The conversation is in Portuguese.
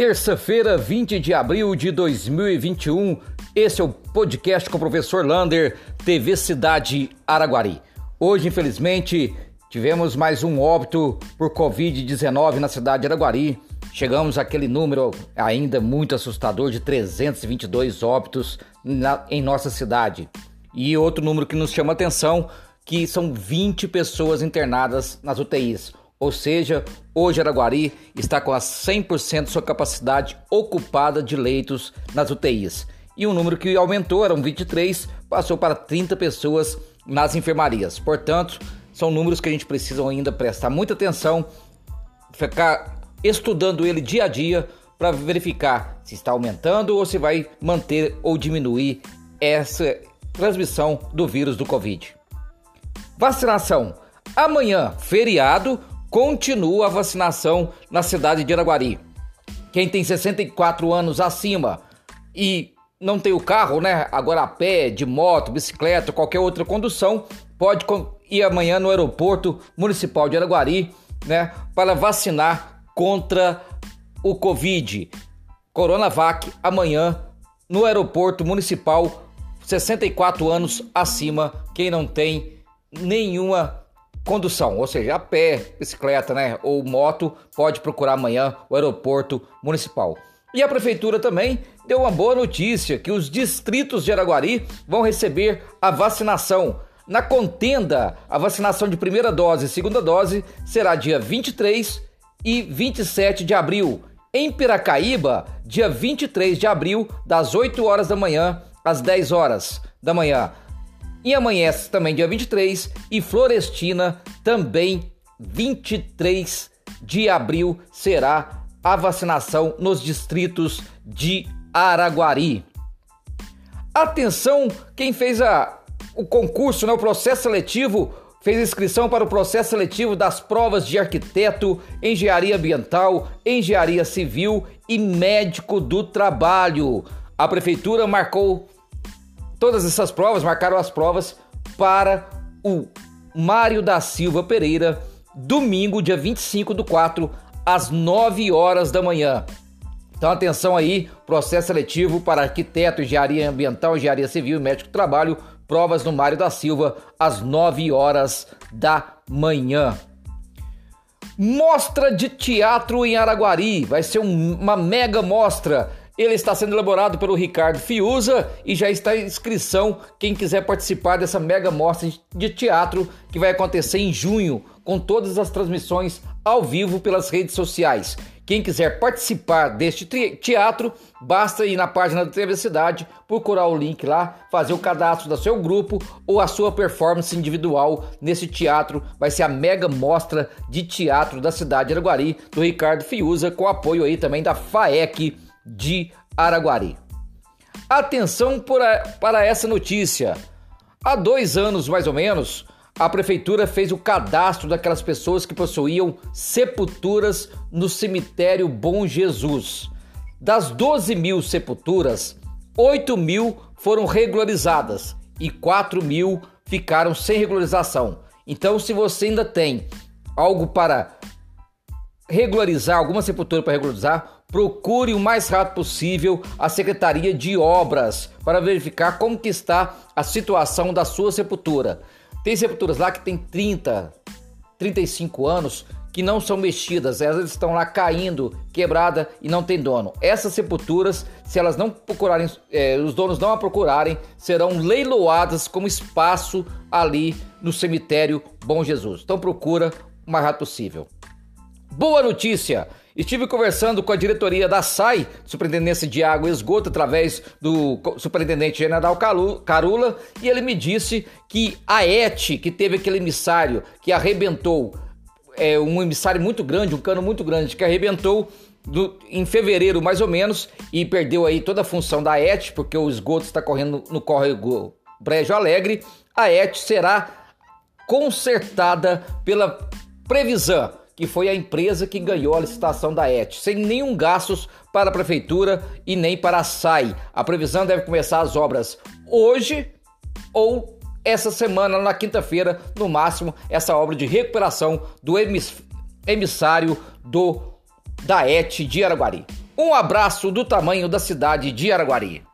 Terça-feira, 20 de abril de 2021. Esse é o podcast com o professor Lander, TV Cidade Araguari. Hoje, infelizmente, tivemos mais um óbito por Covid-19 na cidade de Araguari. Chegamos àquele número ainda muito assustador de 322 óbitos na, em nossa cidade. E outro número que nos chama atenção, que são 20 pessoas internadas nas UTIs. Ou seja, hoje Araguari está com a 100% de sua capacidade ocupada de leitos nas UTIs. E o número que aumentou, eram 23, passou para 30 pessoas nas enfermarias. Portanto, são números que a gente precisa ainda prestar muita atenção, ficar estudando ele dia a dia para verificar se está aumentando ou se vai manter ou diminuir essa transmissão do vírus do Covid. Vacinação. Amanhã, feriado, continua a vacinação na cidade de Araguari. Quem tem 64 anos acima e não tem o carro, né? Agora a pé, de moto, bicicleta, qualquer outra condução, pode ir amanhã no aeroporto municipal de Araguari, né? Para vacinar contra o Covid. Coronavac amanhã no aeroporto municipal, 64 anos acima, quem não tem nenhuma condução, ou seja, a pé, bicicleta, né, ou moto, pode procurar amanhã o aeroporto municipal. E a prefeitura também deu uma boa notícia que os distritos de Araguari vão receber a vacinação. Na contenda, a vacinação de primeira dose e segunda dose será dia 23 e 27 de abril. Em Piracaíba, dia 23 de abril, das 8 horas da manhã às 10 horas da manhã. E amanhece também dia 23 e Florestina também 23 de abril será a vacinação nos distritos de Araguari. Atenção, quem fez a, o concurso, né, o processo seletivo, fez inscrição para o processo seletivo das provas de arquiteto, engenharia ambiental, engenharia civil e médico do trabalho. A prefeitura marcou Todas essas provas marcaram as provas para o Mário da Silva Pereira, domingo, dia 25 do 4, às 9 horas da manhã. Então atenção aí, processo seletivo para arquiteto, engenharia ambiental, engenharia civil e médico do trabalho, provas no Mário da Silva, às 9 horas da manhã. Mostra de teatro em Araguari, vai ser um, uma mega mostra ele está sendo elaborado pelo Ricardo Fiuza e já está em inscrição quem quiser participar dessa mega mostra de teatro que vai acontecer em junho, com todas as transmissões ao vivo pelas redes sociais. Quem quiser participar deste teatro, basta ir na página da TV Cidade, procurar o link lá, fazer o cadastro do seu grupo ou a sua performance individual nesse teatro. Vai ser a mega mostra de teatro da cidade de Araguari, do Ricardo Fiuza, com apoio aí também da FAEC de Araguari. Atenção para essa notícia. Há dois anos, mais ou menos, a prefeitura fez o cadastro daquelas pessoas que possuíam sepulturas no cemitério Bom Jesus. Das 12 mil sepulturas, 8 mil foram regularizadas e 4 mil ficaram sem regularização. Então, se você ainda tem algo para regularizar, alguma sepultura para regularizar, procure o mais rápido possível a Secretaria de Obras para verificar como que está a situação da sua sepultura. Tem sepulturas lá que tem 30, 35 anos que não são mexidas, elas estão lá caindo, quebrada e não tem dono. Essas sepulturas, se elas não procurarem, é, os donos não a procurarem, serão leiloadas como espaço ali no cemitério Bom Jesus. Então procura o mais rápido possível. Boa notícia! Estive conversando com a diretoria da SAI, Superintendência de Água e Esgoto, através do Superintendente General Carula, e ele me disse que a ET, que teve aquele emissário que arrebentou, é, um emissário muito grande, um cano muito grande, que arrebentou do, em fevereiro mais ou menos, e perdeu aí toda a função da ET, porque o esgoto está correndo no córrego Brejo Alegre, a ET será consertada pela Previsão que foi a empresa que ganhou a licitação da ET, sem nenhum gastos para a prefeitura e nem para a SAI. A previsão deve começar as obras hoje ou essa semana, na quinta-feira, no máximo, essa obra de recuperação do emissário do da ET de Araguari. Um abraço do tamanho da cidade de Araguari.